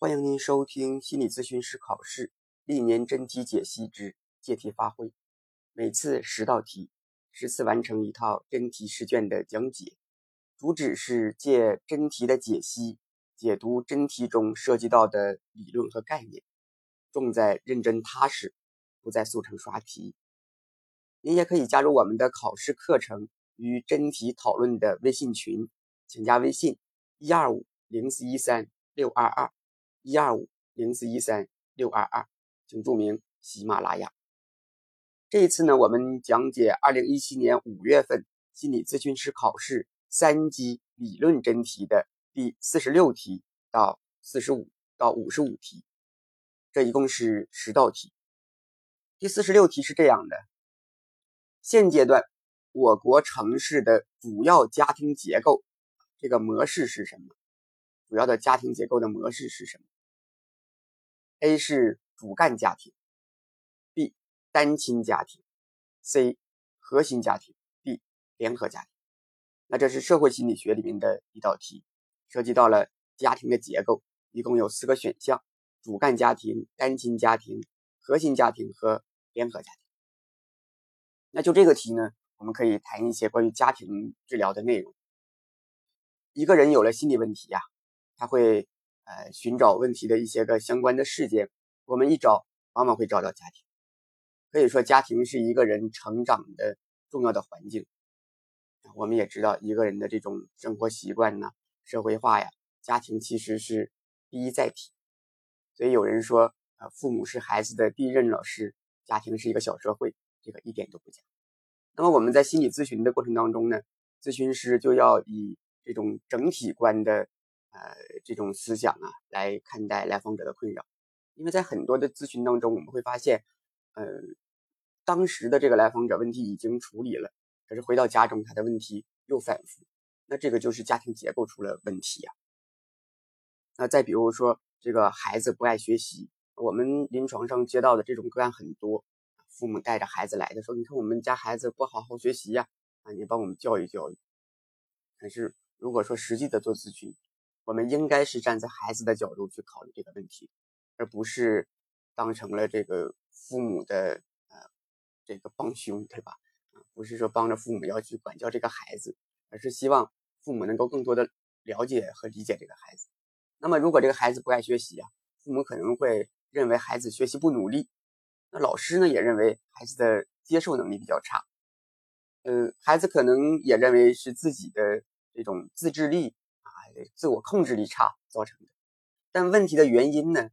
欢迎您收听心理咨询师考试历年真题解析之借题发挥，每次十道题，十次完成一套真题试卷的讲解。主旨是借真题的解析，解读真题中涉及到的理论和概念，重在认真踏实，不在速成刷题。您也可以加入我们的考试课程与真题讨论的微信群，请加微信一二五零四一三六二二。一二五零四一三六二二，请注明喜马拉雅。这一次呢，我们讲解二零一七年五月份心理咨询师考试三级理论真题的第四十六题到四十五到五十五题，这一共是十道题。第四十六题是这样的：现阶段我国城市的主要家庭结构，这个模式是什么？主要的家庭结构的模式是什么？A 是主干家庭，B 单亲家庭，C 核心家庭，D 联合家庭。那这是社会心理学里面的一道题，涉及到了家庭的结构，一共有四个选项：主干家庭、单亲家庭、核心家庭和联合家庭。那就这个题呢，我们可以谈一些关于家庭治疗的内容。一个人有了心理问题呀，他会。呃，寻找问题的一些个相关的事件，我们一找，往往会找到家庭。可以说，家庭是一个人成长的重要的环境。我们也知道，一个人的这种生活习惯呢，社会化呀，家庭其实是第一载体。所以有人说，呃，父母是孩子的第一任老师，家庭是一个小社会，这个一点都不假。那么我们在心理咨询的过程当中呢，咨询师就要以这种整体观的。呃，这种思想啊，来看待来访者的困扰，因为在很多的咨询当中，我们会发现，呃，当时的这个来访者问题已经处理了，可是回到家中，他的问题又反复，那这个就是家庭结构出了问题呀。那再比如说，这个孩子不爱学习，我们临床上接到的这种个案很多，父母带着孩子来的，说，你看我们家孩子不好好学习呀，啊，你帮我们教育教育。可是如果说实际的做咨询，我们应该是站在孩子的角度去考虑这个问题，而不是当成了这个父母的呃这个帮凶，对吧？啊，不是说帮着父母要去管教这个孩子，而是希望父母能够更多的了解和理解这个孩子。那么，如果这个孩子不爱学习啊，父母可能会认为孩子学习不努力，那老师呢也认为孩子的接受能力比较差，嗯，孩子可能也认为是自己的这种自制力。自我控制力差造成的，但问题的原因呢，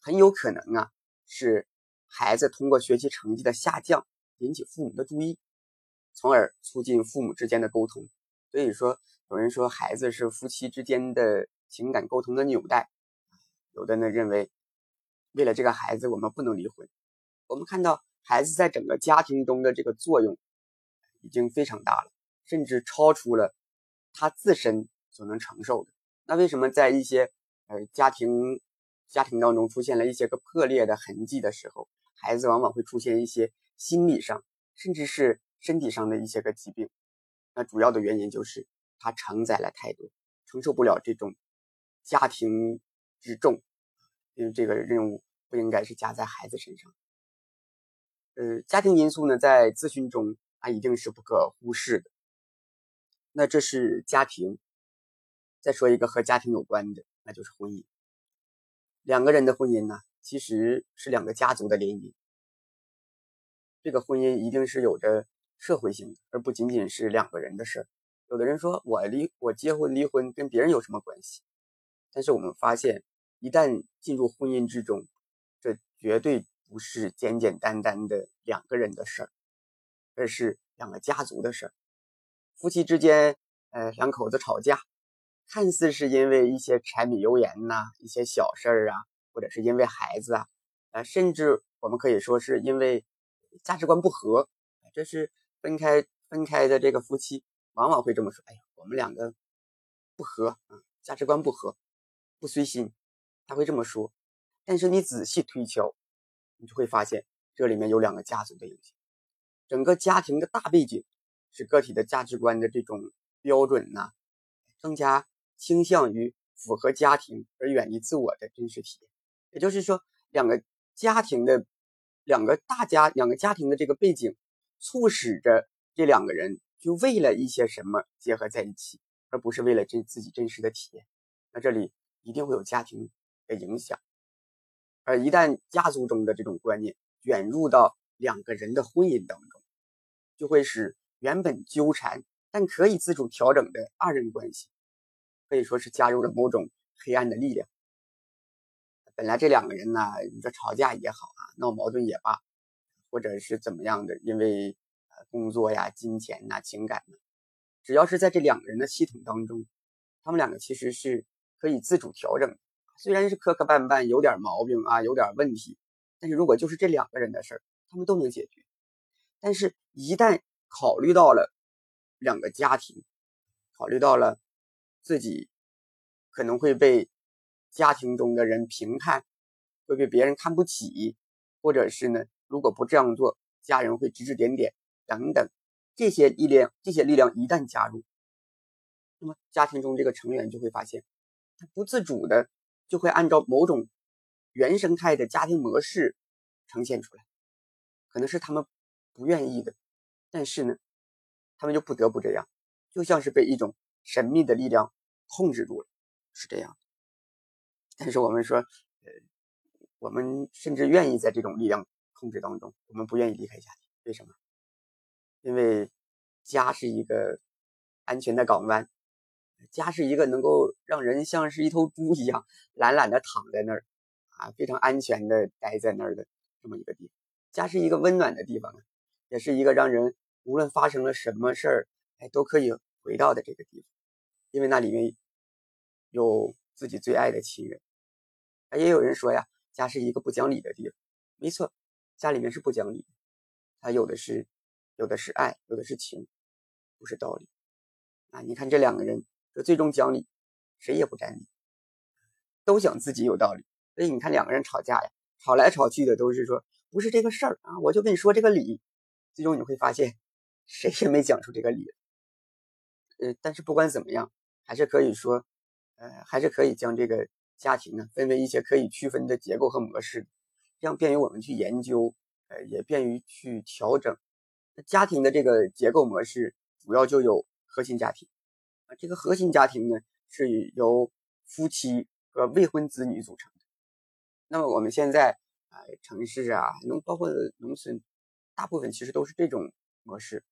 很有可能啊是孩子通过学习成绩的下降引起父母的注意，从而促进父母之间的沟通。所以说，有人说孩子是夫妻之间的情感沟通的纽带，有的呢认为，为了这个孩子，我们不能离婚。我们看到孩子在整个家庭中的这个作用已经非常大了，甚至超出了他自身。所能承受的，那为什么在一些呃家庭家庭当中出现了一些个破裂的痕迹的时候，孩子往往会出现一些心理上甚至是身体上的一些个疾病？那主要的原因就是他承载了太多，承受不了这种家庭之重，因为这个任务不应该是加在孩子身上。呃，家庭因素呢，在咨询中啊一定是不可忽视的。那这是家庭。再说一个和家庭有关的，那就是婚姻。两个人的婚姻呢，其实是两个家族的联姻。这个婚姻一定是有着社会性的，而不仅仅是两个人的事儿。有的人说我离我结婚离婚跟别人有什么关系？但是我们发现，一旦进入婚姻之中，这绝对不是简简单单的两个人的事儿，而是两个家族的事儿。夫妻之间，呃，两口子吵架。看似是因为一些柴米油盐呐，一些小事儿啊，或者是因为孩子啊，呃，甚至我们可以说是因为价值观不合，这是分开分开的这个夫妻往往会这么说：“哎呀，我们两个不合啊，价值观不合，不随心。”他会这么说。但是你仔细推敲，你就会发现这里面有两个家族的影响，整个家庭的大背景是个体的价值观的这种标准呐，更加。倾向于符合家庭而远离自我的真实体验。也就是说，两个家庭的两个大家两个家庭的这个背景，促使着这两个人就为了一些什么结合在一起，而不是为了真自己真实的体验。那这里一定会有家庭的影响，而一旦家族中的这种观念卷入到两个人的婚姻当中，就会使原本纠缠但可以自主调整的二人关系，可以说是加入了某种黑暗的力量。本来这两个人呢，你说吵架也好啊，闹矛盾也罢，或者是怎么样的，因为呃工作呀、金钱呐、情感呐，只要是在这两个人的系统当中，他们两个其实是可以自主调整。虽然是磕磕绊绊，有点毛病啊，有点问题，但是如果就是这两个人的事儿，他们都能解决。但是，一旦考虑到了两个家庭，考虑到了自己可能会被。家庭中的人评判会被别人看不起，或者是呢，如果不这样做，家人会指指点点等等，这些力量，这些力量一旦加入，那么家庭中这个成员就会发现，他不自主的就会按照某种原生态的家庭模式呈现出来，可能是他们不愿意的，但是呢，他们就不得不这样，就像是被一种神秘的力量控制住了，是这样。但是我们说，呃，我们甚至愿意在这种力量控制当中，我们不愿意离开家庭。为什么？因为家是一个安全的港湾，家是一个能够让人像是一头猪一样懒懒的躺在那儿，啊，非常安全的待在那儿的这么一个地方。家是一个温暖的地方，也是一个让人无论发生了什么事儿，哎，都可以回到的这个地方，因为那里面有。自己最爱的亲人，也有人说呀，家是一个不讲理的地方。没错，家里面是不讲理，他有的是，有的是爱，有的是情，不是道理。啊，你看这两个人，这最终讲理，谁也不占理，都想自己有道理。所以你看两个人吵架呀，吵来吵去的都是说不是这个事儿啊，我就跟你说这个理。最终你会发现，谁也没讲出这个理。呃，但是不管怎么样，还是可以说。呃，还是可以将这个家庭呢分为一些可以区分的结构和模式，这样便于我们去研究，呃，也便于去调整。那家庭的这个结构模式主要就有核心家庭啊，这个核心家庭呢是由夫妻和未婚子女组成的。那么我们现在啊，城市啊，农包括农村，大部分其实都是这种模式，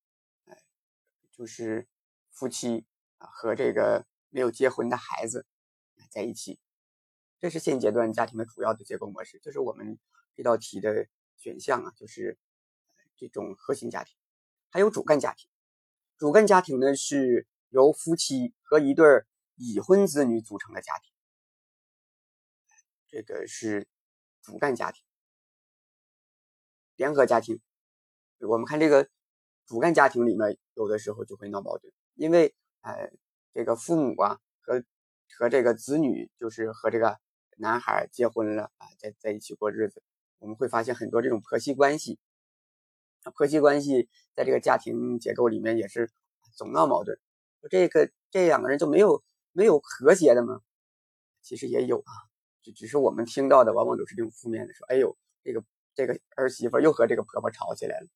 哎，就是夫妻和这个。没有结婚的孩子在一起，这是现阶段家庭的主要的结构模式。就是我们这道题的选项啊，就是这种核心家庭，还有主干家庭。主干家庭呢是由夫妻和一对已婚子女组成的家庭，这个是主干家庭。联合家庭，我们看这个主干家庭里面，有的时候就会闹矛盾，因为哎。这个父母啊和和这个子女，就是和这个男孩结婚了啊，在在一起过日子，我们会发现很多这种婆媳关系。婆媳关系在这个家庭结构里面也是总闹矛盾。这个这两个人就没有没有和谐的吗？其实也有啊，只只是我们听到的往往都是这种负面的，说哎呦，这个这个儿媳妇又和这个婆婆吵起来了。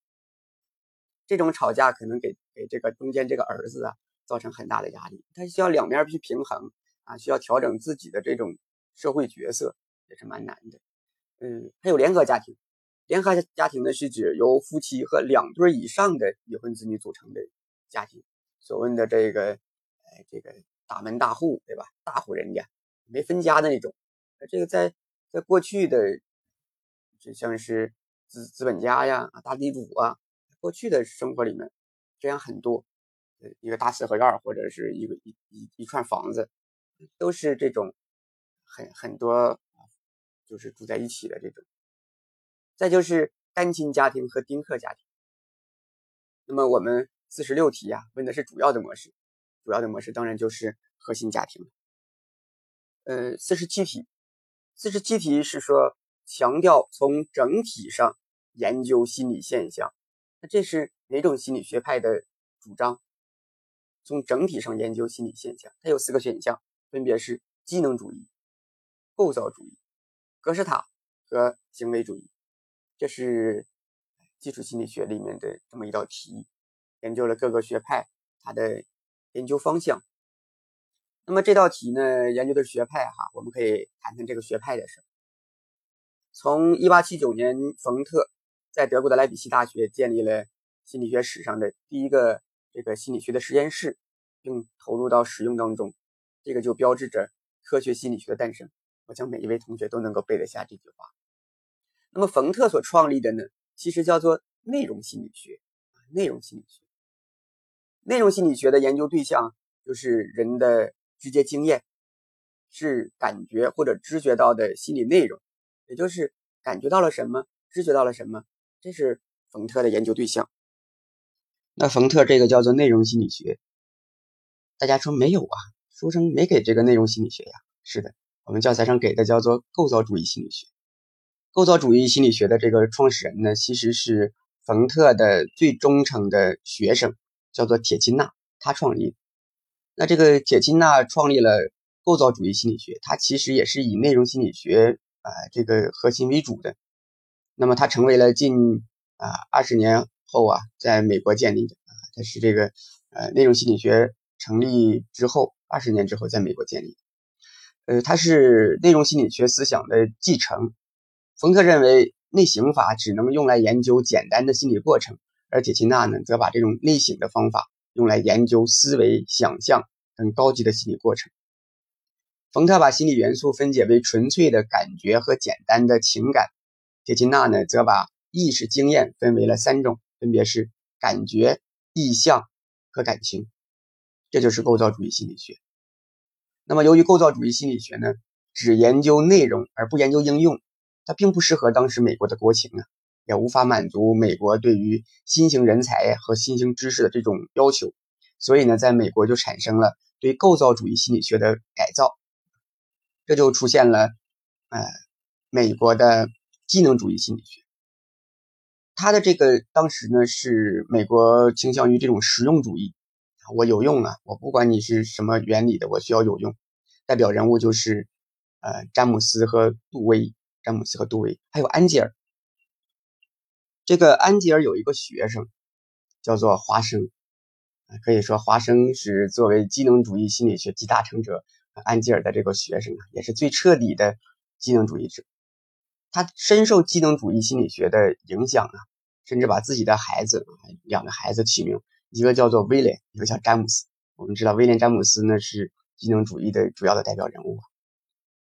这种吵架可能给给这个中间这个儿子啊。造成很大的压力，他需要两面去平衡啊，需要调整自己的这种社会角色，也是蛮难的。嗯，还有联合家庭，联合家庭呢是指由夫妻和两对以上的已婚子女组成的家庭，所谓的这个，哎，这个大门大户，对吧？大户人家没分家的那种。这个在在过去的，就像是资资本家呀、大地主啊，过去的生活里面这样很多。一个大四合院或者是一个一一一串房子，都是这种很很多就是住在一起的这种。再就是单亲家庭和丁克家庭。那么我们四十六题呀，问的是主要的模式，主要的模式当然就是核心家庭。呃，四十七题，四十七题是说强调从整体上研究心理现象，那这是哪种心理学派的主张？从整体上研究心理现象，它有四个选项，分别是机能主义、构造主义、格式塔和行为主义。这是基础心理学里面的这么一道题，研究了各个学派它的研究方向。那么这道题呢，研究的是学派哈，我们可以谈谈这个学派的事。从1879年，冯特在德国的莱比锡大学建立了心理学史上的第一个这个心理学的实验室，并投入到使用当中，这个就标志着科学心理学的诞生。我想每一位同学都能够背得下这句话。那么冯特所创立的呢，其实叫做内容心理学。内容心理学，内容心理学的研究对象就是人的直接经验，是感觉或者知觉到的心理内容。也就是感觉到了什么，知觉到了什么，这是冯特的研究对象。那冯特这个叫做内容心理学，大家说没有啊？书生没给这个内容心理学呀？是的，我们教材上给的叫做构造主义心理学。构造主义心理学的这个创始人呢，其实是冯特的最忠诚的学生，叫做铁金纳，他创立。那这个铁金纳创立了构造主义心理学，他其实也是以内容心理学。啊，这个核心为主的，那么它成为了近啊二十年后啊，在美国建立的啊，它是这个呃内容心理学成立之后二十年之后在美国建立，呃，它是内容心理学思想的继承。冯特认为内省法只能用来研究简单的心理过程，而铁钦纳呢，则把这种内省的方法用来研究思维、想象等高级的心理过程。冯特把心理元素分解为纯粹的感觉和简单的情感，铁金纳呢则把意识经验分为了三种，分别是感觉、意向和感情。这就是构造主义心理学。那么，由于构造主义心理学呢只研究内容而不研究应用，它并不适合当时美国的国情啊，也无法满足美国对于新型人才和新型知识的这种要求。所以呢，在美国就产生了对构造主义心理学的改造。这就出现了，呃，美国的机能主义心理学。他的这个当时呢是美国倾向于这种实用主义，我有用啊，我不管你是什么原理的，我需要有用。代表人物就是呃詹姆斯和杜威，詹姆斯和杜威，还有安吉尔。这个安吉尔有一个学生叫做华生，可以说华生是作为机能主义心理学集大成者。安吉尔的这个学生啊，也是最彻底的机能主义者。他深受机能主义心理学的影响啊，甚至把自己的孩子啊两个孩子起名，一个叫做威廉，一个叫詹姆斯。我们知道威廉詹姆斯呢是机能主义的主要的代表人物。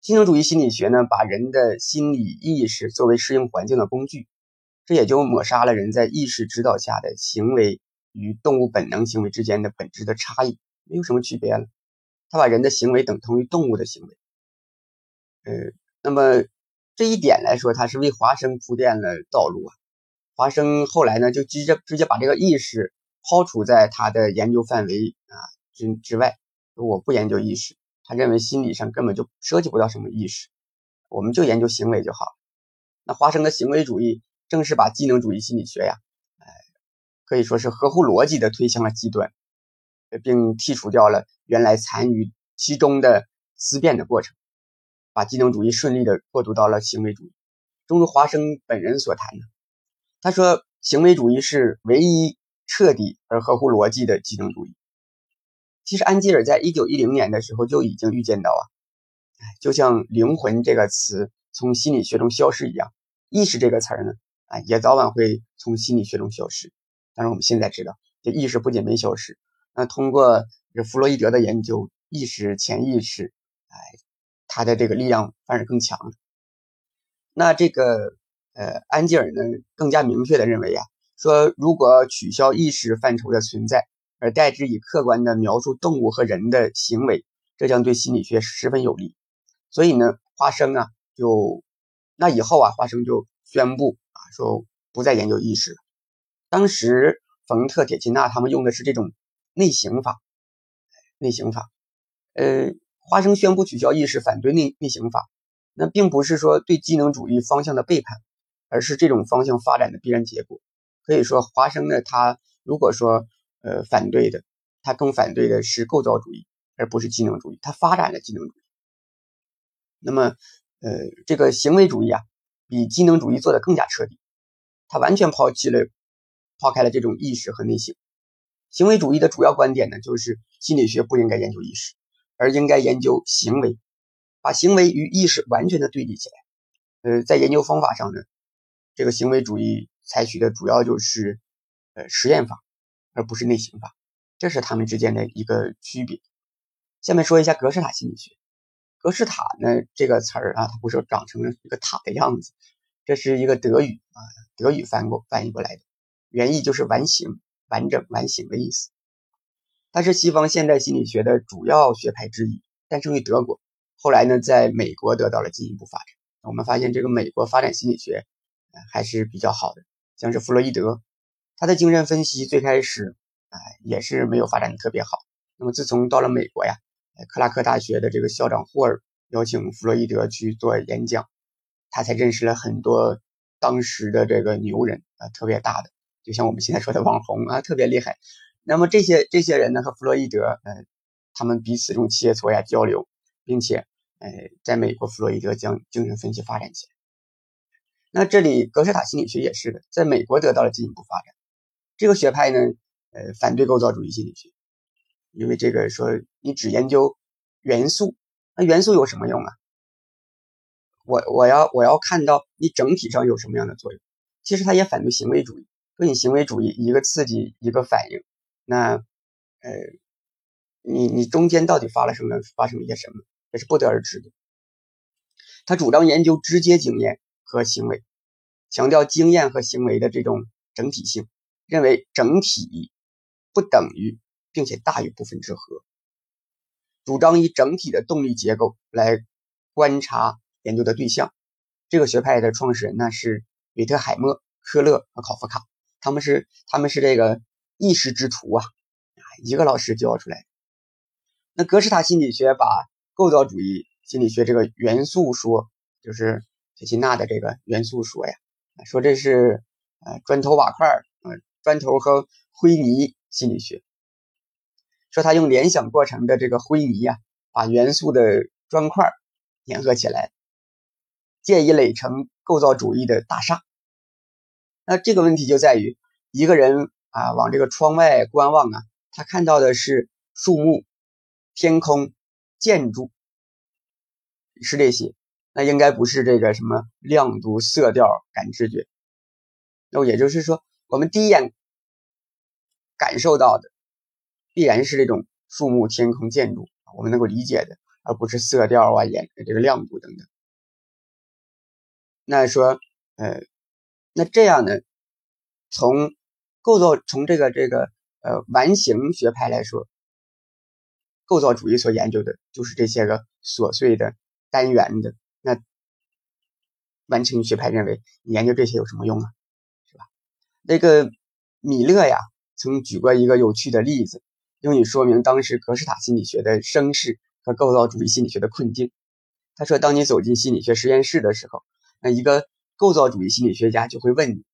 机能主义心理学呢，把人的心理意识作为适应环境的工具，这也就抹杀了人在意识指导下的行为与动物本能行为之间的本质的差异，没有什么区别了。他把人的行为等同于动物的行为，呃，那么这一点来说，他是为华生铺垫了道路啊。华生后来呢，就直接直接把这个意识抛除在他的研究范围啊之之外。我不研究意识，他认为心理上根本就涉及不到什么意识，我们就研究行为就好。那华生的行为主义正是把机能主义心理学呀，哎，可以说是合乎逻辑的推向了极端。并剔除掉了原来参与其中的思辨的过程，把机能主义顺利的过渡到了行为主义。正如华生本人所谈的，他说：“行为主义是唯一彻底而合乎逻辑的机能主义。”其实，安吉尔在一九一零年的时候就已经预见到啊，就像灵魂这个词从心理学中消失一样，意识这个词儿呢，啊，也早晚会从心理学中消失。但是我们现在知道，这意识不仅没消失。那通过这弗洛伊德的研究，意识、潜意识，哎，他的这个力量反而更强了。那这个呃，安吉尔呢，更加明确的认为啊，说如果取消意识范畴的存在，而代之以客观的描述动物和人的行为，这将对心理学十分有利。所以呢，华生啊，就那以后啊，华生就宣布啊，说不再研究意识了。当时冯特、铁钦纳他们用的是这种。内省法，内省法，呃，华生宣布取消意识，反对内内省法，那并不是说对机能主义方向的背叛，而是这种方向发展的必然结果。可以说，华生呢，他如果说呃反对的，他更反对的是构造主义，而不是机能主义。他发展了机能主义，那么，呃，这个行为主义啊，比机能主义做的更加彻底，他完全抛弃了、抛开了这种意识和内省。行为主义的主要观点呢，就是心理学不应该研究意识，而应该研究行为，把行为与意识完全的对立起来。呃，在研究方法上呢，这个行为主义采取的主要就是呃实验法，而不是内省法，这是他们之间的一个区别。下面说一下格式塔心理学。格式塔呢这个词儿啊，它不是长成了一个塔的样子，这是一个德语啊，德语翻过翻译过来的，原意就是完形、完整、完形的意思。它是西方现代心理学的主要学派之一，诞生于德国，后来呢在美国得到了进一步发展。我们发现这个美国发展心理学还是比较好的，像是弗洛伊德，他的精神分析最开始啊也是没有发展的特别好。那么自从到了美国呀。克拉克大学的这个校长霍尔邀请弗洛伊德去做演讲，他才认识了很多当时的这个牛人啊，特别大的，就像我们现在说的网红啊，特别厉害。那么这些这些人呢，和弗洛伊德，呃，他们彼此这种切磋呀、交流，并且，呃，在美国，弗洛伊德将精神分析发展起来。那这里格式塔心理学也是的，在美国得到了进一步发展。这个学派呢，呃，反对构造主义心理学。因为这个说你只研究元素，那元素有什么用啊？我我要我要看到你整体上有什么样的作用。其实他也反对行为主义，说你行为主义一个刺激一个反应，那呃你你中间到底发了什么发生了一些什么，也是不得而知的。他主张研究直接经验和行为，强调经验和行为的这种整体性，认为整体不等于。并且大于部分之和，主张以整体的动力结构来观察研究的对象。这个学派的创始人呢是韦特海默、科勒和考夫卡，他们是他们是这个意识之徒啊，一个老师教出来。那格式塔心理学把构造主义心理学这个元素说，就是铁西纳的这个元素说呀，说这是呃砖头瓦块呃砖头和灰泥心理学。说他用联想过程的这个灰泥呀，把元素的砖块粘合起来，建以垒成构造主义的大厦。那这个问题就在于，一个人啊往这个窗外观望啊，他看到的是树木、天空、建筑，是这些，那应该不是这个什么亮度、色调、感知觉。那也就是说，我们第一眼感受到的。必然是这种树木、天空、建筑，我们能够理解的，而不是色调啊、颜这个亮度等等。那说，呃，那这样呢？从构造，从这个这个呃完形学派来说，构造主义所研究的就是这些个琐碎的单元的。那完形学派认为，你研究这些有什么用啊？是吧？那个米勒呀，曾举过一个有趣的例子。用以说明当时格式塔心理学的声势和构造主义心理学的困境。他说：“当你走进心理学实验室的时候，那一个构造主义心理学家就会问你，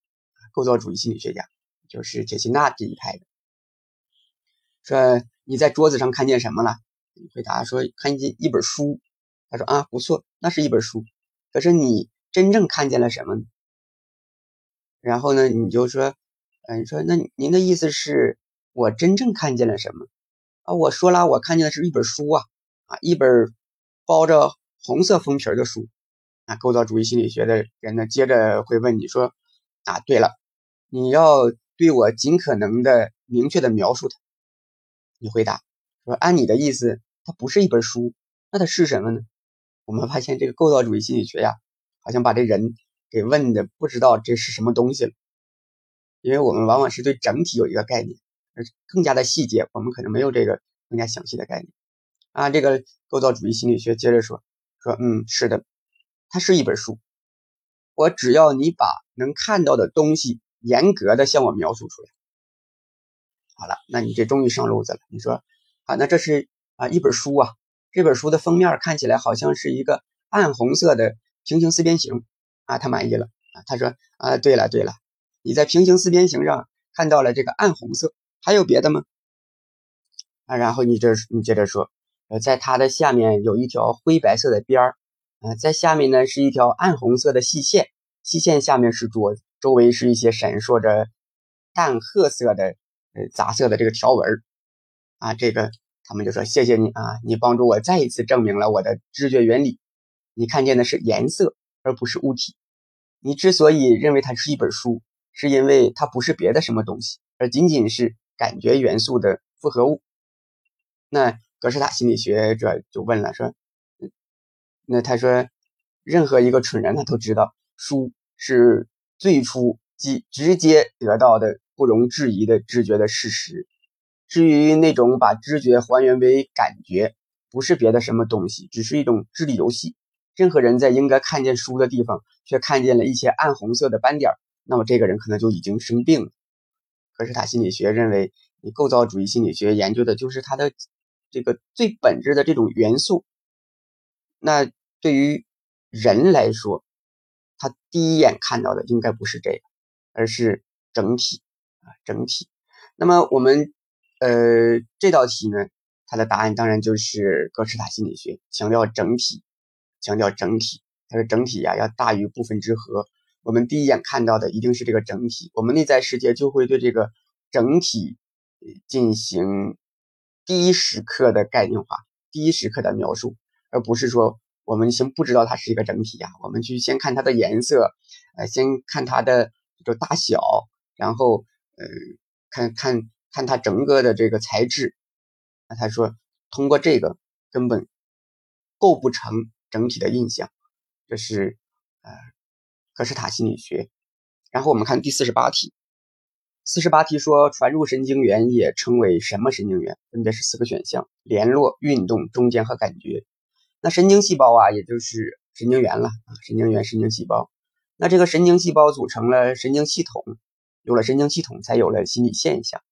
构造主义心理学家就是杰西纳这一派的，说你在桌子上看见什么了？回答说看见一本书。他说啊，不错，那是一本书。可是你真正看见了什么呢？然后呢，你就说，嗯，说那您的意思是？”我真正看见了什么啊？我说了，我看见的是一本书啊啊，一本包着红色封皮的书啊。构造主义心理学的人呢，接着会问你说啊，对了，你要对我尽可能的明确的描述它。你回答说，按你的意思，它不是一本书，那它是什么呢？我们发现这个构造主义心理学呀，好像把这人给问的不知道这是什么东西了，因为我们往往是对整体有一个概念。而更加的细节，我们可能没有这个更加详细的概念啊。这个构造主义心理学接着说说，嗯，是的，它是一本书。我只要你把能看到的东西严格的向我描述出来，好了，那你这终于上路子了。你说啊，那这是啊一本书啊，这本书的封面看起来好像是一个暗红色的平行四边形啊，他满意了啊。他说啊，对了对了，你在平行四边形上看到了这个暗红色。还有别的吗？啊，然后你这你接着说，呃，在它的下面有一条灰白色的边儿，啊，在下面呢是一条暗红色的细线，细线下面是桌子，周围是一些闪烁着淡褐色的呃杂色的这个条纹啊，这个他们就说谢谢你啊，你帮助我再一次证明了我的知觉原理。你看见的是颜色，而不是物体。你之所以认为它是一本书，是因为它不是别的什么东西，而仅仅是感觉元素的复合物。那格式塔心理学者就问了，说，那他说，任何一个蠢人他都知道，书是最初即直接得到的不容置疑的知觉的事实。至于那种把知觉还原为感觉，不是别的什么东西，只是一种智力游戏。任何人在应该看见书的地方，却看见了一些暗红色的斑点，那么这个人可能就已经生病了。可是他心理学认为，你构造主义心理学研究的就是它的这个最本质的这种元素。那对于人来说，他第一眼看到的应该不是这个，而是整体啊，整体。那么我们呃这道题呢，它的答案当然就是格式塔心理学强调整体。强调整体，它说整体呀要大于部分之和。我们第一眼看到的一定是这个整体，我们内在世界就会对这个整体进行第一时刻的概念化、第一时刻的描述，而不是说我们先不知道它是一个整体呀，我们去先看它的颜色，呃，先看它的这个大小，然后呃，看看看它整个的这个材质。那他说通过这个根本构不成。整体的印象，这是呃格式塔心理学。然后我们看第四十八题，四十八题说传入神经元也称为什么神经元？分别是四个选项：联络、运动、中间和感觉。那神经细胞啊，也就是神经元了啊，神经元、神经细胞。那这个神经细胞组成了神经系统，有了神经系统，才有了心理现象。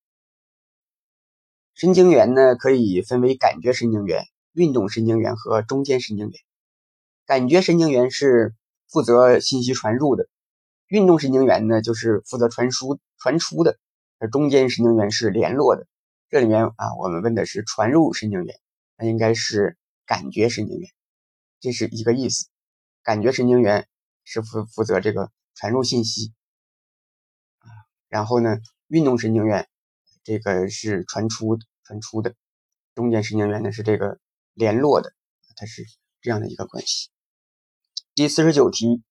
神经元呢，可以分为感觉神经元、运动神经元和中间神经元。感觉神经元是负责信息传入的，运动神经元呢就是负责传输传出的，而中间神经元是联络的。这里面啊，我们问的是传入神经元，那应该是感觉神经元，这是一个意思。感觉神经元是负负责这个传入信息啊，然后呢，运动神经元这个是传出传出的，中间神经元呢是这个联络的，它是这样的一个关系。第四十九题，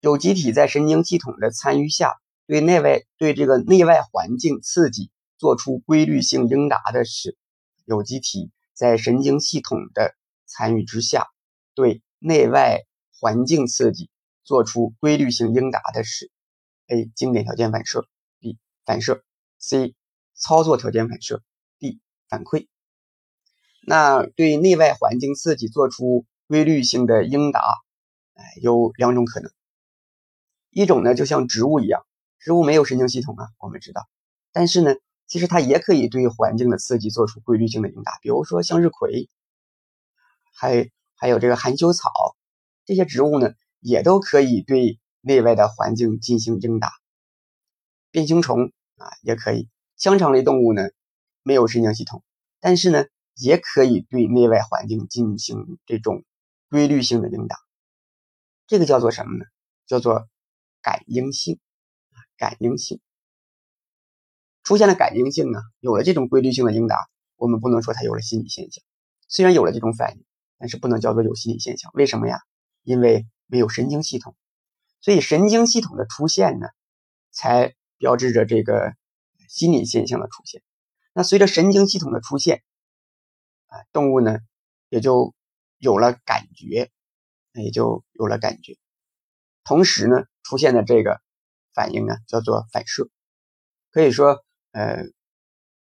有机体在神经系统的参与下，对内外对这个内外环境刺激做出规律性应答的是，有机体在神经系统的参与之下，对内外环境刺激做出规律性应答的是：A. 经典条件反射；B. 反射；C. 操作条件反射；D. 反馈。那对内外环境刺激做出规律性的应答。哎有两种可能，一种呢就像植物一样，植物没有神经系统啊，我们知道，但是呢，其实它也可以对环境的刺激做出规律性的应答，比如说向日葵，还还有这个含羞草，这些植物呢也都可以对内外的环境进行应答。变形虫啊也可以，香肠类动物呢没有神经系统，但是呢也可以对内外环境进行这种规律性的应答。这个叫做什么呢？叫做感应性啊感应性出现了感应性呢，有了这种规律性的应答，我们不能说它有了心理现象。虽然有了这种反应，但是不能叫做有心理现象。为什么呀？因为没有神经系统，所以神经系统的出现呢，才标志着这个心理现象的出现。那随着神经系统的出现，啊，动物呢也就有了感觉。也就有了感觉，同时呢，出现的这个反应呢，叫做反射。可以说，呃，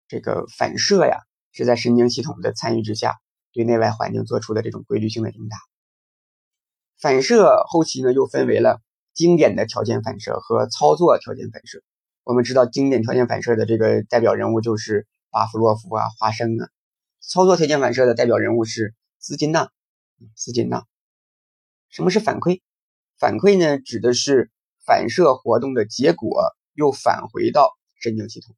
这个反射呀，是在神经系统的参与之下，对内外环境做出的这种规律性的应答。反射后期呢，又分为了经典的条件反射和操作条件反射。我们知道，经典条件反射的这个代表人物就是巴甫洛夫啊、华生啊；操作条件反射的代表人物是斯金纳、斯金纳。什么是反馈？反馈呢，指的是反射活动的结果又返回到神经系统。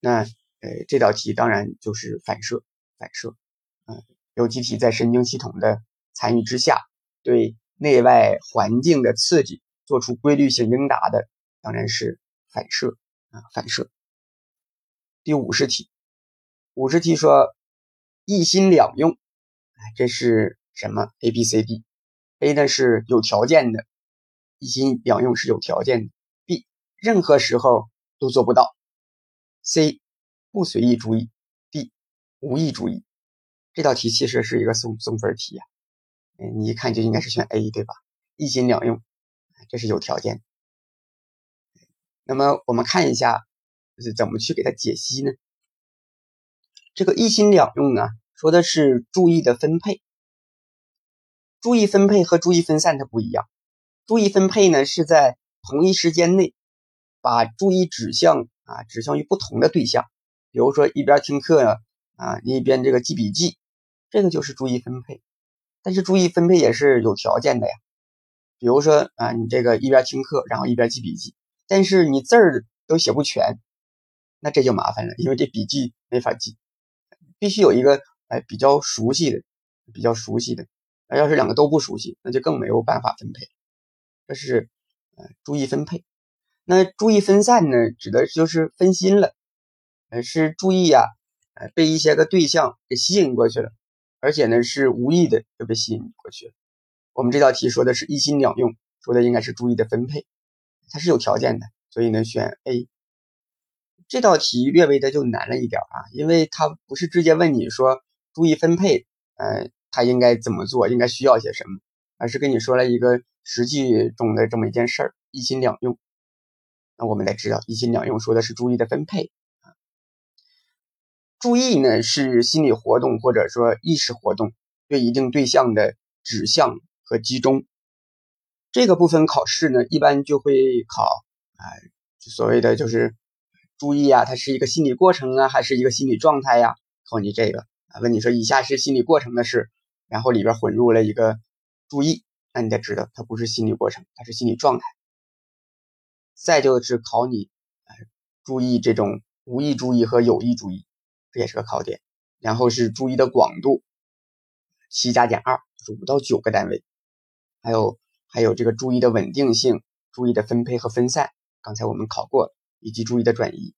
那呃，这道题当然就是反射，反射。嗯，有机体在神经系统的参与之下，对内外环境的刺激做出规律性应答的，当然是反射啊，反射。第五十题，五十题说一心两用，这是什么？A、B、C、D，A 呢是有条件的，一心两用是有条件的；B 任何时候都做不到；C 不随意注意；D 无意注意。这道题其实是一个送送分题呀，嗯，你一看就应该是选 A 对吧？一心两用，这是有条件。那么我们看一下。是怎么去给它解析呢？这个一心两用呢，说的是注意的分配。注意分配和注意分散它不一样。注意分配呢，是在同一时间内把注意指向啊，指向于不同的对象。比如说一边听课啊，一边这个记笔记，这个就是注意分配。但是注意分配也是有条件的呀。比如说啊，你这个一边听课，然后一边记笔记，但是你字儿都写不全。那这就麻烦了，因为这笔记没法记，必须有一个哎比较熟悉的，比较熟悉的。那要是两个都不熟悉，那就更没有办法分配。这是呃注意分配。那注意分散呢，指的就是分心了，呃是注意呀，呃被一些个对象给吸引过去了，而且呢是无意的就被吸引过去了。我们这道题说的是一心两用，说的应该是注意的分配，它是有条件的，所以呢选 A。这道题略微的就难了一点啊，因为它不是直接问你说注意分配，呃，它应该怎么做，应该需要些什么，而是跟你说了一个实际中的这么一件事儿，一心两用。那我们得知道，一心两用说的是注意的分配啊。注意呢是心理活动或者说意识活动对一定对象的指向和集中。这个部分考试呢一般就会考啊，所谓的就是。注意啊，它是一个心理过程啊，还是一个心理状态呀？考你这个啊，问你说以下是心理过程的事，然后里边混入了一个注意，那你得知道它不是心理过程，它是心理状态。再就是考你啊，注意这种无意注意和有意注意，这也是个考点。然后是注意的广度，七加减二，就是五到九个单位。还有还有这个注意的稳定性，注意的分配和分散，刚才我们考过。以及注意的转移，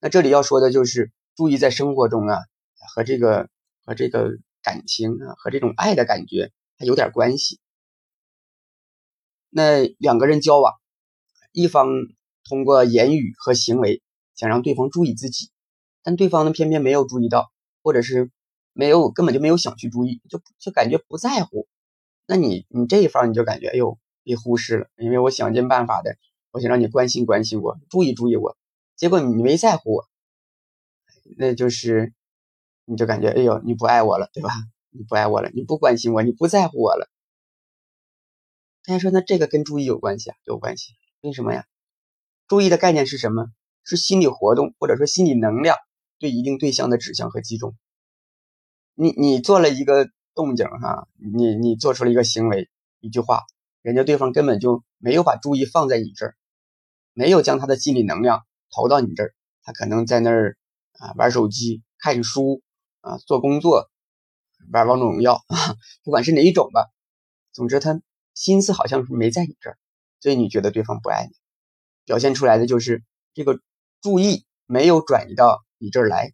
那这里要说的就是注意在生活中啊，和这个和这个感情啊，和这种爱的感觉还有点关系。那两个人交往，一方通过言语和行为想让对方注意自己，但对方呢偏偏没有注意到，或者是没有根本就没有想去注意，就就感觉不在乎。那你你这一方你就感觉哎呦被忽视了，因为我想尽办法的。我想让你关心关心我，注意注意我，结果你没在乎我，那就是你就感觉哎呦你不爱我了，对吧？你不爱我了，你不关心我，你不在乎我了。大家说那这个跟注意有关系啊？有关系？为什么呀？注意的概念是什么？是心理活动或者说心理能量对一定对象的指向和集中。你你做了一个动静哈，你你做出了一个行为，一句话，人家对方根本就没有把注意放在你这儿。没有将他的心理能量投到你这儿，他可能在那儿啊玩手机、看书啊做工作、玩王者荣耀啊，不管是哪一种吧，总之他心思好像是没在你这儿，所以你觉得对方不爱你，表现出来的就是这个注意没有转移到你这儿来，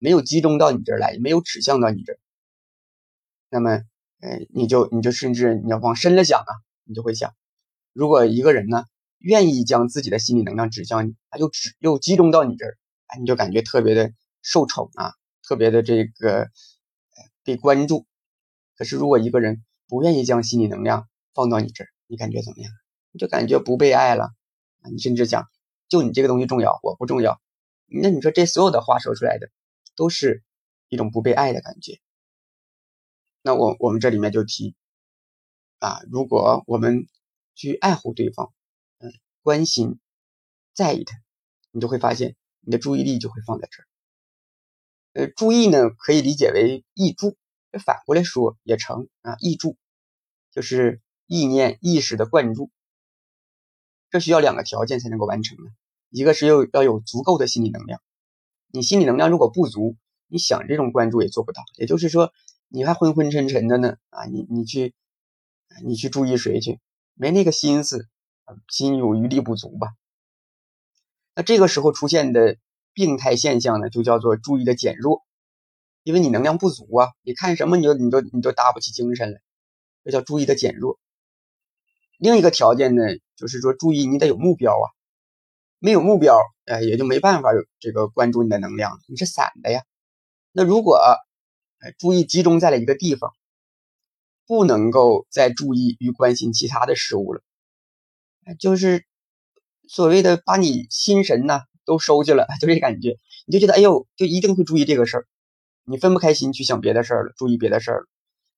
没有集中到你这儿来，没有指向到你这儿。那么，呃，你就你就甚至你要往深了想啊，你就会想，如果一个人呢？愿意将自己的心理能量指向你，他又指又集中到你这儿，哎，你就感觉特别的受宠啊，特别的这个被关注。可是如果一个人不愿意将心理能量放到你这儿，你感觉怎么样？就感觉不被爱了啊！你甚至讲，就你这个东西重要，我不重要。那你说这所有的话说出来的，都是一种不被爱的感觉。那我我们这里面就提啊，如果我们去爱护对方。嗯关心，在意他，你就会发现你的注意力就会放在这儿。呃，注意呢，可以理解为意注，反过来说也成啊。意注就是意念、意识的灌注，这需要两个条件才能够完成呢。一个是要要有足够的心理能量，你心理能量如果不足，你想这种关注也做不到。也就是说，你还昏昏沉沉的呢啊！你你去，你去注意谁去？没那个心思，心有余力不足吧？那这个时候出现的病态现象呢，就叫做注意的减弱，因为你能量不足啊！你看什么你就你就你就打不起精神来，这叫注意的减弱。另一个条件呢，就是说注意你得有目标啊，没有目标，哎，也就没办法有这个关注你的能量，你是散的呀。那如果哎注意集中在了一个地方，不能够再注意与关心其他的事物了，就是所谓的把你心神呐都收去了，就这感觉，你就觉得哎呦，就一定会注意这个事儿，你分不开心去想别的事儿了，注意别的事儿了。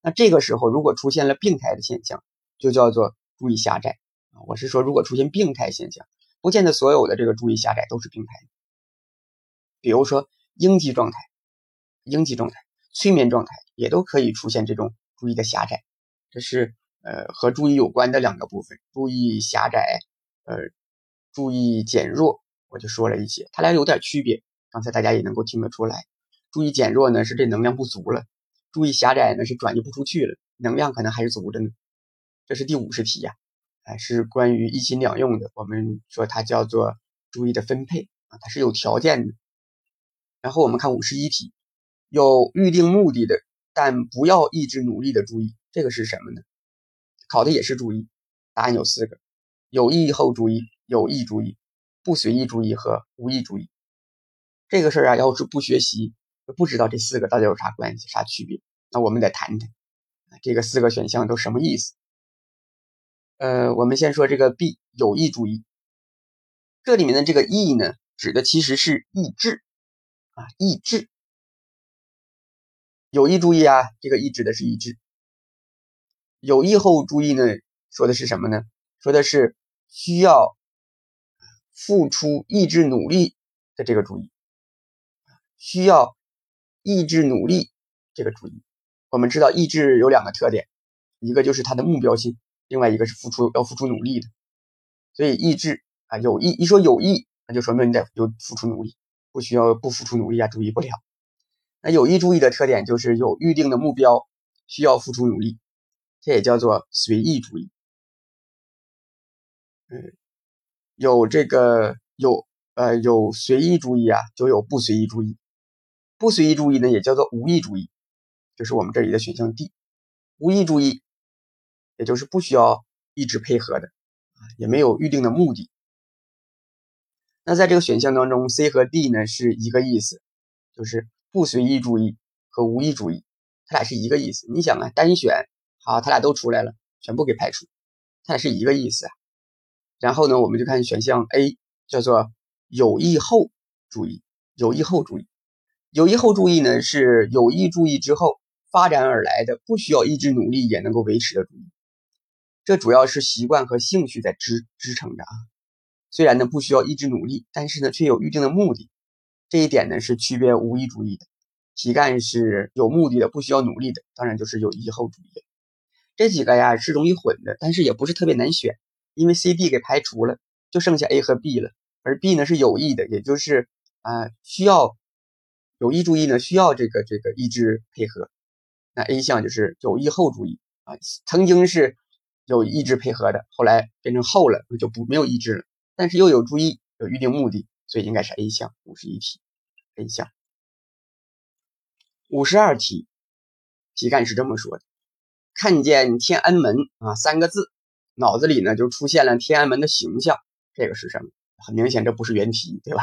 那这个时候如果出现了病态的现象，就叫做。注意狭窄！我是说，如果出现病态现象，不见得所有的这个注意狭窄都是病态。比如说应激状态、应激状态、催眠状态也都可以出现这种注意的狭窄。这是呃和注意有关的两个部分：注意狭窄，呃，注意减弱。我就说了一些，它俩有点区别。刚才大家也能够听得出来，注意减弱呢是这能量不足了，注意狭窄呢是转移不出去了，能量可能还是足着呢。这是第五十题呀，是关于一心两用的。我们说它叫做注意的分配啊，它是有条件的。然后我们看五十一题，有预定目的的，但不要一直努力的注意，这个是什么呢？考的也是注意，答案有四个：有意后注意、有意注意、不随意注意和无意注意。这个事儿啊，要是不学习，不知道这四个到底有啥关系、啥区别。那我们得谈谈，这个四个选项都什么意思？呃，我们先说这个 B 有意注意，这里面的这个意呢，指的其实是意志啊，意志。有意注意啊，这个意指的是意志。有意后注意呢，说的是什么呢？说的是需要付出意志努力的这个注意，需要意志努力这个注意。我们知道意志有两个特点，一个就是它的目标性。另外一个是付出要付出努力的，所以意志啊有意一说有意，那就说明你得有付出努力，不需要不付出努力啊注意不了。那有意注意的特点就是有预定的目标，需要付出努力，这也叫做随意注意。嗯，有这个有呃有随意注意啊，就有不随意注意。不随意注意呢也叫做无意注意，就是我们这里的选项 D，无意注意。也就是不需要一直配合的，也没有预定的目的。那在这个选项当中，C 和 D 呢是一个意思，就是不随意注意和无意注意，它俩是一个意思。你想啊，单选好，它俩都出来了，全部给排除，它俩是一个意思啊。然后呢，我们就看选项 A，叫做有意后注意，有意后注意，有意后注意呢是有意注意之后发展而来的，不需要一直努力也能够维持的注意。这主要是习惯和兴趣在支支撑着啊，虽然呢不需要一直努力，但是呢却有预定的目的，这一点呢是区别无意主义的。题干是有目的的，不需要努力的，当然就是有意后主义。这几个呀是容易混的，但是也不是特别难选，因为 C、D 给排除了，就剩下 A 和 B 了。而 B 呢是有意的，也就是啊需要有意注意呢需要这个这个意志配合。那 A 项就是有意后注意啊，曾经是。有意志配合的，后来变成后了，那就不没有意志了。但是又有注意，有预定目的，所以应该是 A 项。五十一题，A 项。五十二题，题干是这么说的：看见天安门啊三个字，脑子里呢就出现了天安门的形象。这个是什么？很明显，这不是原题，对吧？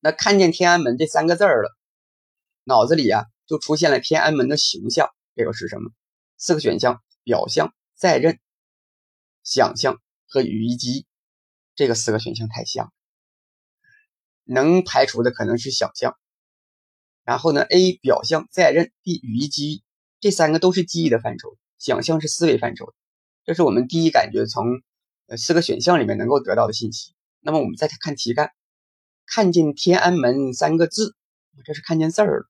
那看见天安门这三个字了，脑子里啊就出现了天安门的形象。这个是什么？四个选项。表象、在任、想象和语义机，这个四个选项太像，能排除的可能是想象。然后呢，A 表象、在任，B 语义机，这三个都是记忆的范畴，想象是思维范畴。这是我们第一感觉从呃四个选项里面能够得到的信息。那么我们再看题干，看见天安门三个字，这是看见字儿了，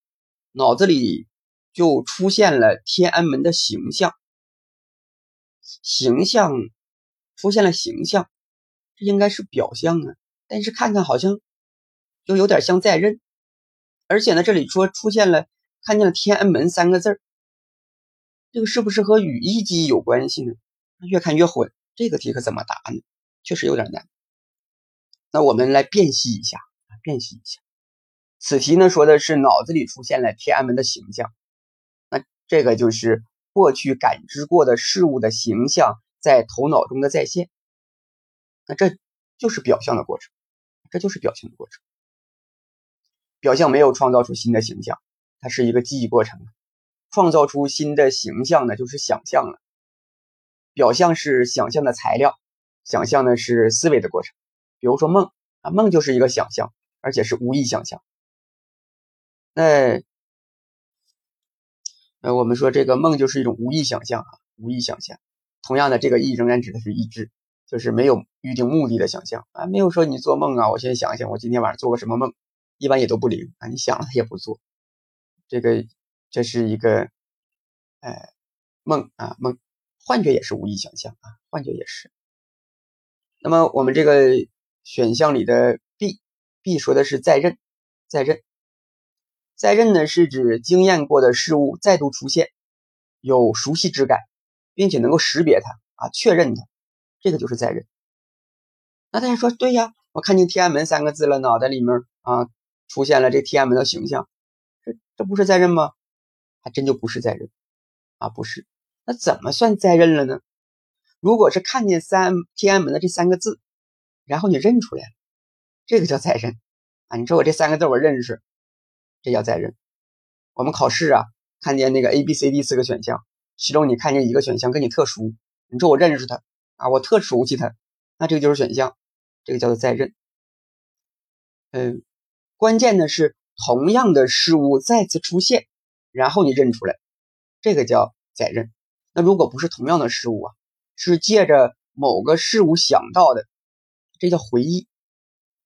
脑子里就出现了天安门的形象。形象出现了，形象这应该是表象啊，但是看看好像又有点像在任，而且呢，这里说出现了看见了天安门三个字儿，这个是不是和语义记忆有关系呢？越看越混，这个题可怎么答呢？确实有点难。那我们来辨析一下，辨析一下。此题呢说的是脑子里出现了天安门的形象，那这个就是过去感知过的事物的形象在头脑中的再现。那这就是表象的过程，这就是表象的过程。表象没有创造出新的形象，它是一个记忆过程。创造出新的形象呢，就是想象了。表象是想象的材料，想象呢是思维的过程。比如说梦啊，梦就是一个想象，而且是无意想象。那呃，我们说这个梦就是一种无意想象啊，无意想象。同样的，这个意仍然指的是意志，就是没有预定目的的想象啊，没有说你做梦啊，我先想想我今天晚上做个什么梦，一般也都不灵啊，你想了也不做。这个这是一个呃梦啊梦。幻觉也是无意想象啊，幻觉也是。那么我们这个选项里的 B，B 说的是在任，在任，再认呢是指经验过的事物再度出现，有熟悉之感，并且能够识别它啊，确认它，这个就是再认。那大家说对呀，我看见天安门三个字了，脑袋里面啊出现了这天安门的形象，这这不是再认吗？还真就不是再认啊，不是。那怎么算再认了呢？如果是看见三天安门的这三个字，然后你认出来了，这个叫再认啊。你说我这三个字我认识，这叫再认。我们考试啊，看见那个 A、B、C、D 四个选项，其中你看见一个选项跟你特殊，你说我认识它啊，我特熟悉它，那这个就是选项，这个叫做再认。嗯，关键的是同样的事物再次出现，然后你认出来，这个叫再认。那如果不是同样的事物啊，是借着某个事物想到的，这叫回忆。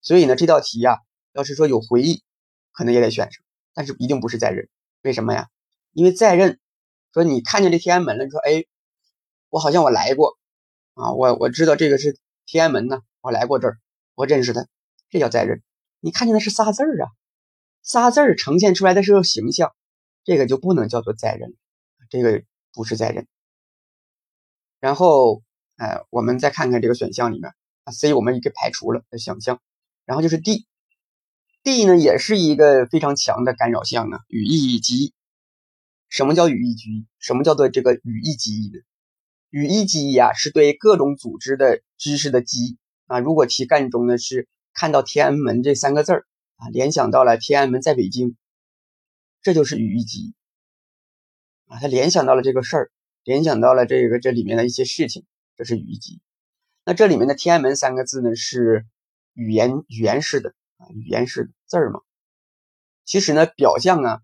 所以呢，这道题呀，要是说有回忆，可能也得选上，但是一定不是在任。为什么呀？因为在任，说你看见这天安门了，你说哎，我好像我来过啊，我我知道这个是天安门呢，我来过这儿，我认识它，这叫在任。你看见的是仨字儿啊，仨字儿呈现出来的是个形象，这个就不能叫做在任，这个不是在任。然后，哎，我们再看看这个选项里面啊，C 我们给排除了想象，然后就是 D D，D 呢也是一个非常强的干扰项啊，语义记忆。什么叫语义记忆？什么叫做这个语义记忆呢？语义记忆啊，是对各种组织的知识的记忆啊。如果题干中呢是看到天安门这三个字儿啊，联想到了天安门在北京，这就是语义记忆啊，他联想到了这个事儿。联想到了这个这里面的一些事情，这是语义记忆。那这里面的天安门三个字呢，是语言语言式的啊，语言是字儿嘛。其实呢，表象啊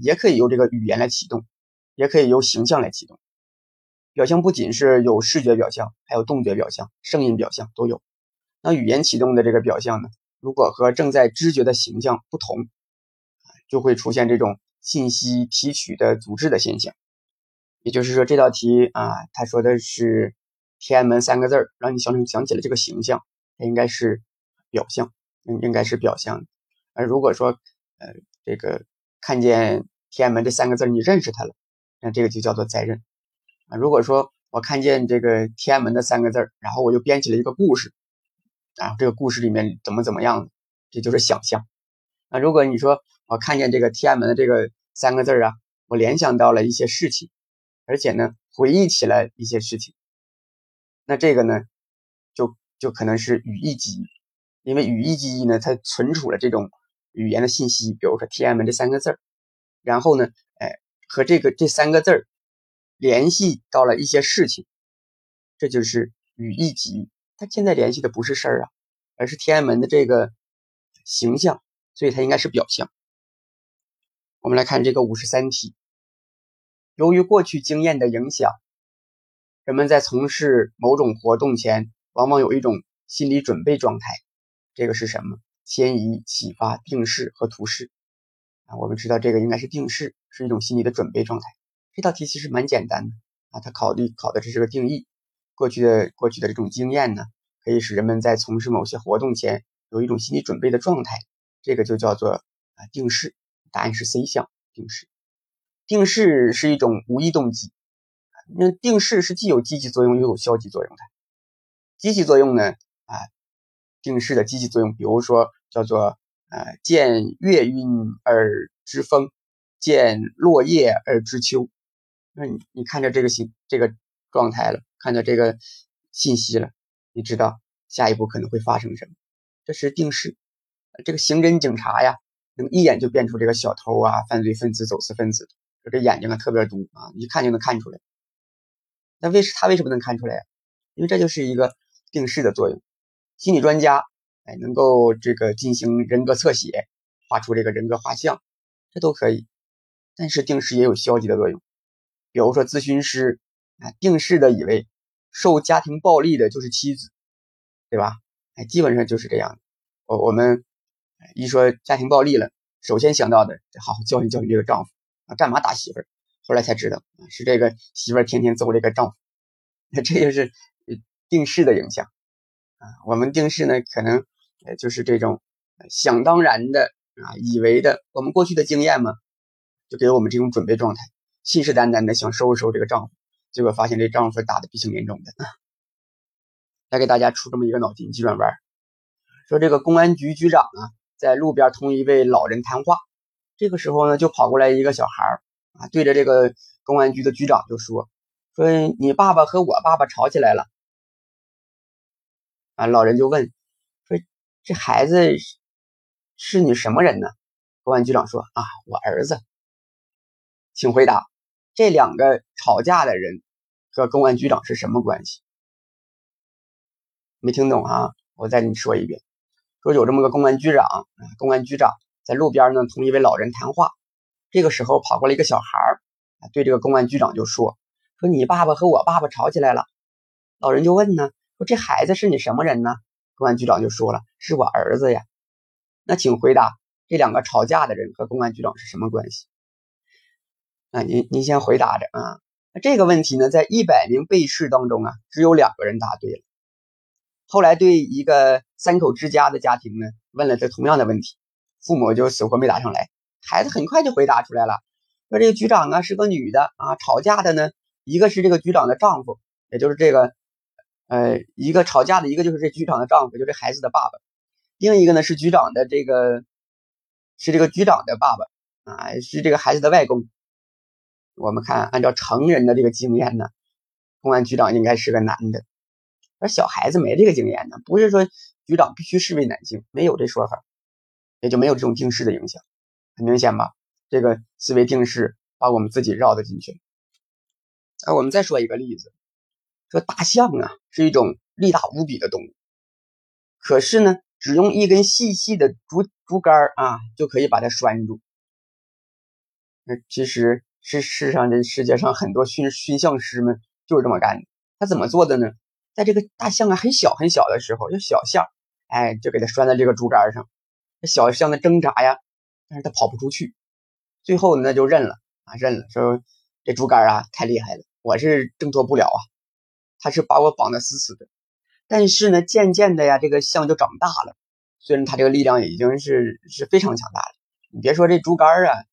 也可以由这个语言来启动，也可以由形象来启动。表象不仅是有视觉表象，还有动觉表象、声音表象都有。那语言启动的这个表象呢，如果和正在知觉的形象不同，就会出现这种信息提取的阻滞的现象。也就是说，这道题啊，他说的是天安门三个字儿，让你想想起了这个形象，它应该是表象，应应该是表象。而如果说呃这个看见天安门这三个字你认识它了，那这个就叫做在认啊。如果说我看见这个天安门的三个字，然后我又编起了一个故事，啊，这个故事里面怎么怎么样，这就是想象。那如果你说我看见这个天安门的这个三个字啊，我联想到了一些事情。而且呢，回忆起来一些事情，那这个呢，就就可能是语义记忆，因为语义记忆呢，它存储了这种语言的信息，比如说天安门这三个字儿，然后呢，哎，和这个这三个字儿联系到了一些事情，这就是语义记忆。它现在联系的不是事儿啊，而是天安门的这个形象，所以它应该是表象。我们来看这个五十三题。由于过去经验的影响，人们在从事某种活动前，往往有一种心理准备状态。这个是什么？迁移、启发、定势和图示。啊，我们知道这个应该是定势，是一种心理的准备状态。这道题其实蛮简单的啊，它考虑考的这是个定义。过去的过去的这种经验呢，可以使人们在从事某些活动前有一种心理准备的状态。这个就叫做啊定势。答案是 C 项定势。定式是一种无意动机，那定式是既有积极作用又有消极作用的。积极作用呢，啊，定势的积极作用，比如说叫做呃，见月晕而知风，见落叶而知秋。那你你看着这个信这个状态了，看到这个信息了，你知道下一步可能会发生什么？这是定势。这个刑侦警察呀，能一眼就辨出这个小偷啊、犯罪分子、走私分子，说这眼睛啊特别毒啊，一看就能看出来。那为他为什么能看出来呀？因为这就是一个定势的作用。心理专家哎，能够这个进行人格侧写，画出这个人格画像，这都可以。但是定式也有消极的作用，比如说咨询师啊，定式的以为受家庭暴力的就是妻子，对吧？哎，基本上就是这样。我我们。一说家庭暴力了，首先想到的得好好教育教育这个丈夫啊，干嘛打媳妇儿？后来才知道啊，是这个媳妇儿天天揍这个丈夫，那 这就是定式的影响啊。我们定式呢，可能呃就是这种想当然的啊，以为的，我们过去的经验嘛，就给我们这种准备状态，信誓旦旦的想收拾收拾这个丈夫，结果发现这丈夫打的鼻青脸肿的啊。再给大家出这么一个脑筋急转弯，说这个公安局局长啊。在路边同一位老人谈话，这个时候呢，就跑过来一个小孩儿啊，对着这个公安局的局长就说：“说你爸爸和我爸爸吵起来了。”啊，老人就问：“说这孩子是你什么人呢？”公安局长说：“啊，我儿子。”请回答，这两个吵架的人和公安局长是什么关系？没听懂啊？我再给你说一遍。说有这么个公安局长啊，公安局长在路边呢同一位老人谈话，这个时候跑过来一个小孩儿啊，对这个公安局长就说：“说你爸爸和我爸爸吵起来了。”老人就问呢：“说这孩子是你什么人呢？”公安局长就说了：“是我儿子呀。”那请回答这两个吵架的人和公安局长是什么关系？啊，您您先回答着啊。那这个问题呢，在一百名被试当中啊，只有两个人答对了。后来对一个三口之家的家庭呢，问了这同样的问题，父母就死活没答上来，孩子很快就回答出来了，说这个局长啊是个女的啊，吵架的呢，一个是这个局长的丈夫，也就是这个，呃，一个吵架的一个就是这局长的丈夫，就这孩子的爸爸，另一个呢是局长的这个，是这个局长的爸爸啊，是这个孩子的外公。我们看，按照成人的这个经验呢，公安局长应该是个男的。而小孩子没这个经验呢，不是说局长必须是位男性，没有这说法，也就没有这种定式的影响，很明显吧？这个思维定式把我们自己绕得进去。啊，我们再说一个例子，说大象啊是一种力大无比的动物，可是呢，只用一根细细的竹竹竿啊就可以把它拴住。那其实是世上这世界上很多驯驯象师们就是这么干的，他怎么做的呢？在这个大象啊很小很小的时候，就小象，哎，就给它拴在这个竹竿上。这小象的挣扎呀，但是它跑不出去。最后呢，就认了啊，认了，说这竹竿啊太厉害了，我是挣脱不了啊。他是把我绑得死死的。但是呢，渐渐的呀，这个象就长大了。虽然它这个力量已经是是非常强大了，你别说这竹竿啊，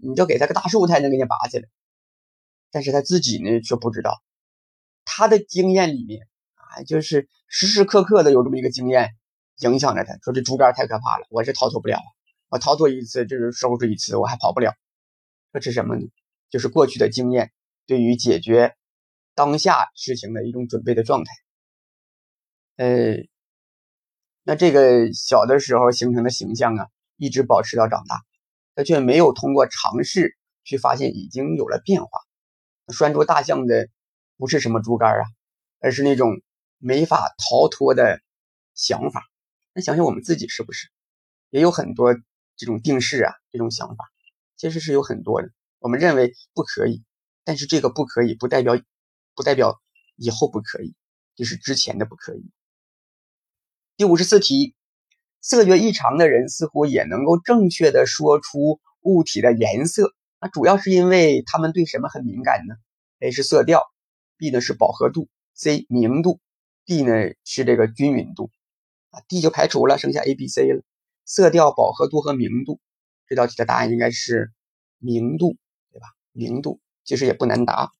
你就给它个大树，它也能给你拔起来。但是他自己呢，却不知道，他的经验里面。啊，就是时时刻刻的有这么一个经验影响着他，说这竹竿太可怕了，我是逃脱不了，我逃脱一次就是收拾一次，我还跑不了。这是什么呢？就是过去的经验对于解决当下事情的一种准备的状态。呃，那这个小的时候形成的形象啊，一直保持到长大，他却没有通过尝试去发现已经有了变化。拴住大象的不是什么竹竿啊，而是那种。没法逃脱的想法，那想想我们自己是不是也有很多这种定式啊？这种想法其实是有很多的。我们认为不可以，但是这个不可以不代表不代表以后不可以，就是之前的不可以。第五十四题，色觉异常的人似乎也能够正确的说出物体的颜色，那主要是因为他们对什么很敏感呢？A 是色调，B 呢是饱和度，C 明度。D 呢是这个均匀度啊，D 就排除了，剩下 A、B、C 了。色调、饱和度和明度，这道题的答案应该是明度，对吧？明度，其实也不难答。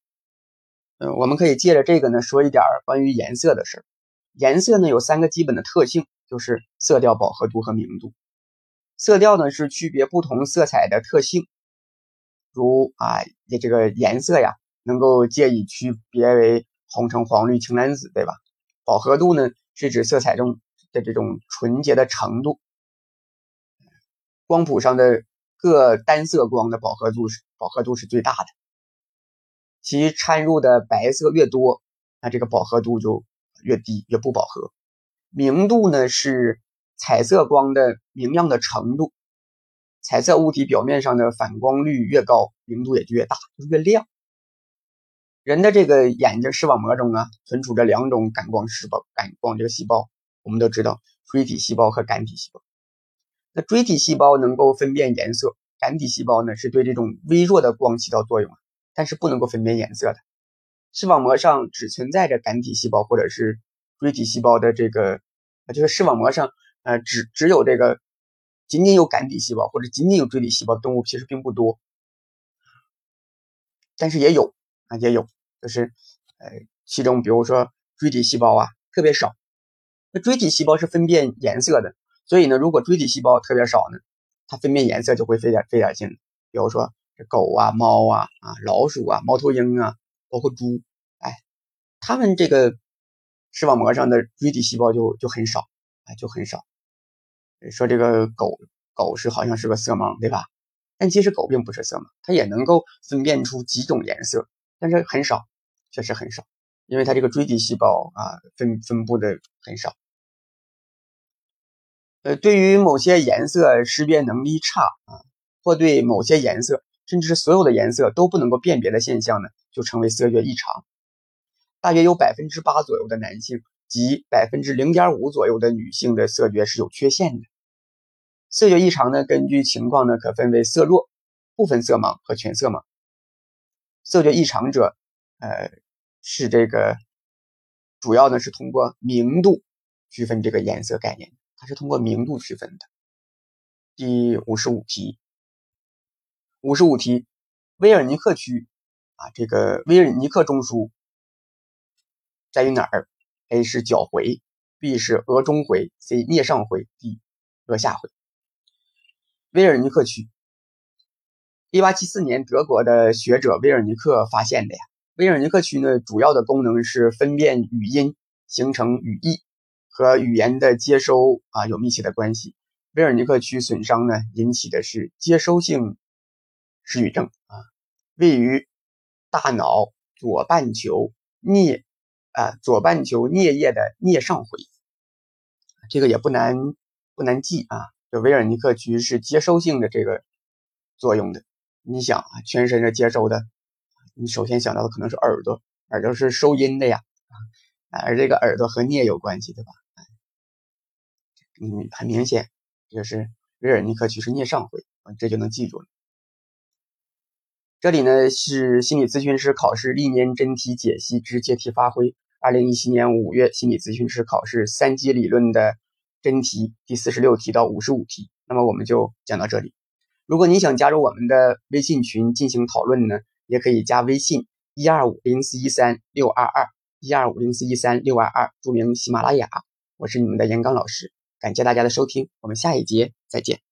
嗯，我们可以借着这个呢，说一点关于颜色的事儿。颜色呢有三个基本的特性，就是色调、饱和度和明度。色调呢是区别不同色彩的特性，如啊，这个颜色呀，能够借以区别为红、橙、黄、绿、青、蓝、紫，对吧？饱和度呢是指色彩中的这种纯洁的程度。光谱上的各单色光的饱和度是饱和度是最大的。其掺入的白色越多，那这个饱和度就越低，越不饱和。明度呢是彩色光的明亮的程度，彩色物体表面上的反光率越高，明度也就越大，就越亮。人的这个眼睛视网膜中啊，存储着两种感光细胞，感光这个细胞，我们都知道锥体细胞和感体细胞。那锥体细胞能够分辨颜色，感体细胞呢是对这种微弱的光起到作用。但是不能够分辨颜色的，视网膜上只存在着感体细胞或者是锥体细胞的这个，就是视网膜上呃只只有这个仅仅有感体细胞或者仅仅有锥体细胞动物其实并不多，但是也有啊也有，就是呃其中比如说锥体细胞啊特别少，那锥体细胞是分辨颜色的，所以呢如果锥体细胞特别少呢，它分辨颜色就会费点费点劲，比如说。这狗啊，猫啊，啊，老鼠啊，猫头鹰啊，包括猪，哎，它们这个视网膜上的锥体细胞就就很少，哎，就很少。说这个狗狗是好像是个色盲，对吧？但其实狗并不是色盲，它也能够分辨出几种颜色，但是很少，确实很少，因为它这个锥体细胞啊分分布的很少。呃，对于某些颜色识别能力差啊，或对某些颜色。甚至所有的颜色都不能够辨别的现象呢，就称为色觉异常。大约有百分之八左右的男性及百分之零点五左右的女性的色觉是有缺陷的。色觉异常呢，根据情况呢，可分为色弱、部分色盲和全色盲。色觉异常者，呃，是这个主要呢是通过明度区分这个颜色概念，它是通过明度区分的。第五十五题。五十五题，威尔尼克区啊，这个威尔尼克中枢在于哪儿？A 是角回，B 是额中回，C 颞上回，D 额下回。威尔尼克区，一八七四年德国的学者威尔尼克发现的呀。威尔尼克区呢，主要的功能是分辨语音，形成语义和语言的接收啊有密切的关系。威尔尼克区损伤呢，引起的是接收性。失语症啊，位于大脑左半球颞啊左半球颞叶的颞上回，这个也不难不难记啊。这维尔尼克区是接收性的这个作用的。你想啊，全身的接收的，你首先想到的可能是耳朵，耳朵是收音的呀，而这个耳朵和颞有关系对吧？嗯，很明显，这个是维尔尼克区是颞上回，这就能记住了。这里呢是心理咨询师考试历年真题解析之借题发挥，二零一七年五月心理咨询师考试三级理论的真题第四十六题到五十五题。那么我们就讲到这里。如果你想加入我们的微信群进行讨论呢，也可以加微信一二五零四一三六二二一二五零四一三六二二，注明喜马拉雅。我是你们的严刚老师，感谢大家的收听，我们下一节再见。